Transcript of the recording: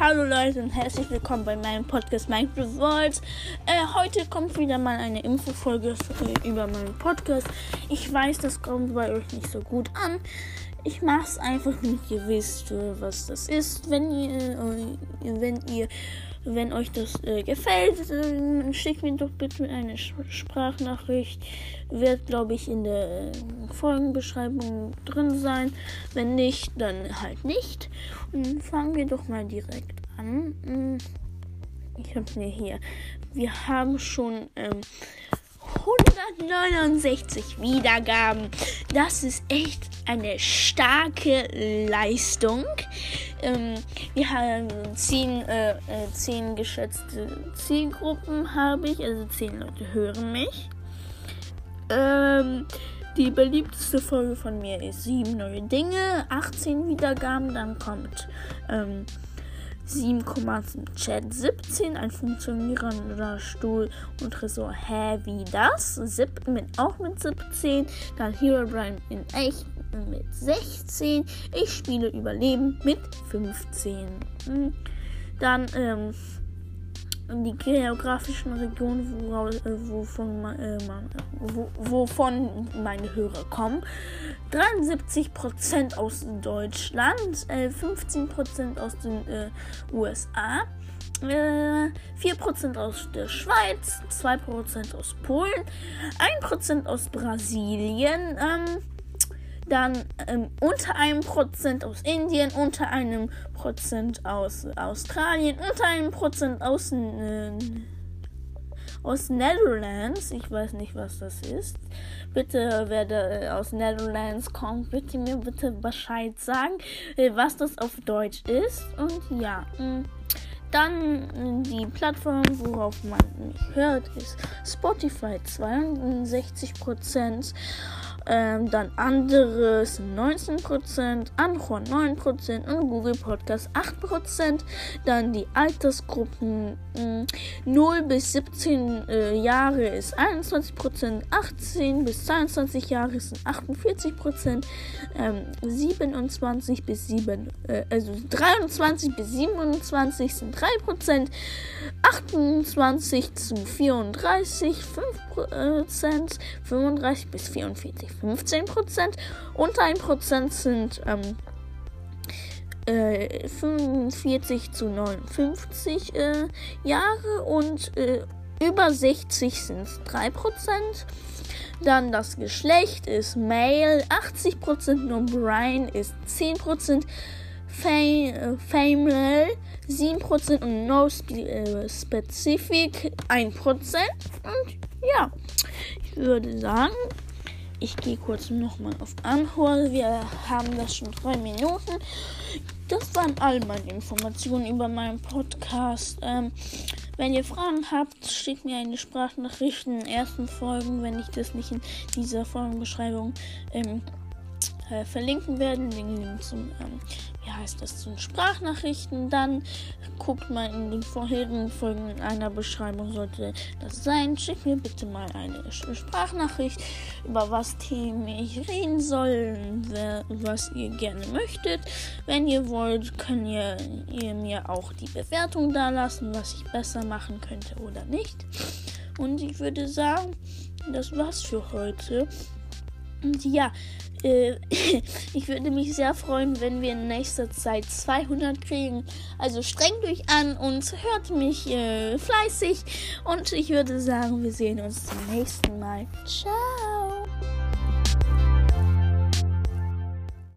Hallo Leute und herzlich willkommen bei meinem Podcast Minecraft Worlds. Äh, heute kommt wieder mal eine Infofolge äh, über meinen Podcast. Ich weiß, das kommt bei euch nicht so gut an. Ich mache es einfach, damit ihr wisst, äh, was das ist. Wenn ihr, äh, wenn ihr wenn euch das äh, gefällt, äh, schickt mir doch bitte eine Sprachnachricht. Wird, glaube ich, in der äh, Folgenbeschreibung drin sein. Wenn nicht, dann halt nicht. Und fangen wir doch mal direkt an. Hm, ich habe mir hier. Wir haben schon ähm, 169 Wiedergaben. Das ist echt eine starke Leistung. Ähm, wir haben zehn, äh, äh, zehn geschätzte Zielgruppen habe ich, also zehn Leute hören mich. Ähm, die beliebteste Folge von mir ist sieben neue Dinge, 18 Wiedergaben, dann kommt ähm, 7, zum Chat 17, ein funktionierender Stuhl und Tresor. Hä, wie das? Sieb, mit, auch mit 17. Dann Hero Brian in echt mit 16. Ich spiele Überleben mit 15. Hm. Dann ähm, die geografischen Regionen, woraus, äh, wovon, äh, wo, wovon meine Hörer kommen. 73% aus Deutschland, äh, 15% aus den äh, USA, äh, 4% aus der Schweiz, 2% aus Polen, 1% aus Brasilien, ähm, dann ähm, unter einem Prozent aus Indien, unter einem Prozent aus Australien, unter einem Prozent aus, äh, aus Netherlands. Ich weiß nicht, was das ist. Bitte, wer da äh, aus Netherlands kommt, bitte mir bitte Bescheid sagen, äh, was das auf Deutsch ist. Und ja. Mh. Mm, dann die Plattform, worauf man mich hört, ist Spotify 62%. Ähm, dann anderes 19%, Anchor 9% und Google Podcast 8%. Dann die Altersgruppen mh, hm, 0 bis 17 äh, Jahre ist 21%, 18 bis 22 Jahre sind 48%, ähm, 27 bis 7, äh, also 23 bis 27 sind 3%, 28 zu 34 5%, 35 bis 44 15%. Unter 1% sind ähm, äh, 45 zu 59 äh, Jahre und äh, über 60 sind es 3%. Dann das Geschlecht ist Male, 80%, nur Brian ist 10%, Fam Female 7% und No Spe äh, Specific 1%. Und ja, ich würde sagen, ich gehe kurz nochmal auf Anhol. Wir haben das schon drei Minuten. Das waren all meine Informationen über meinen Podcast. Ähm, wenn ihr Fragen habt, schickt mir eine Sprachnachricht in den ersten Folgen, wenn ich das nicht in dieser Folgenbeschreibung ähm, äh, verlinken werde. Den Link zum, ähm, wie heißt das, zu Sprachnachrichten. Dann guckt mal in den vorherigen Folgen in einer Beschreibung, sollte das sein. Schickt mir bitte mal eine Sprachnachricht, über was Themen ich reden soll, was ihr gerne möchtet. Wenn ihr wollt, könnt ihr, ihr mir auch die Bewertung da lassen, was ich besser machen könnte oder nicht. Und ich würde sagen, das war's für heute. Und ja, äh, ich würde mich sehr freuen, wenn wir in nächster Zeit 200 kriegen. Also strengt euch an und hört mich äh, fleißig. Und ich würde sagen, wir sehen uns zum nächsten Mal. Ciao.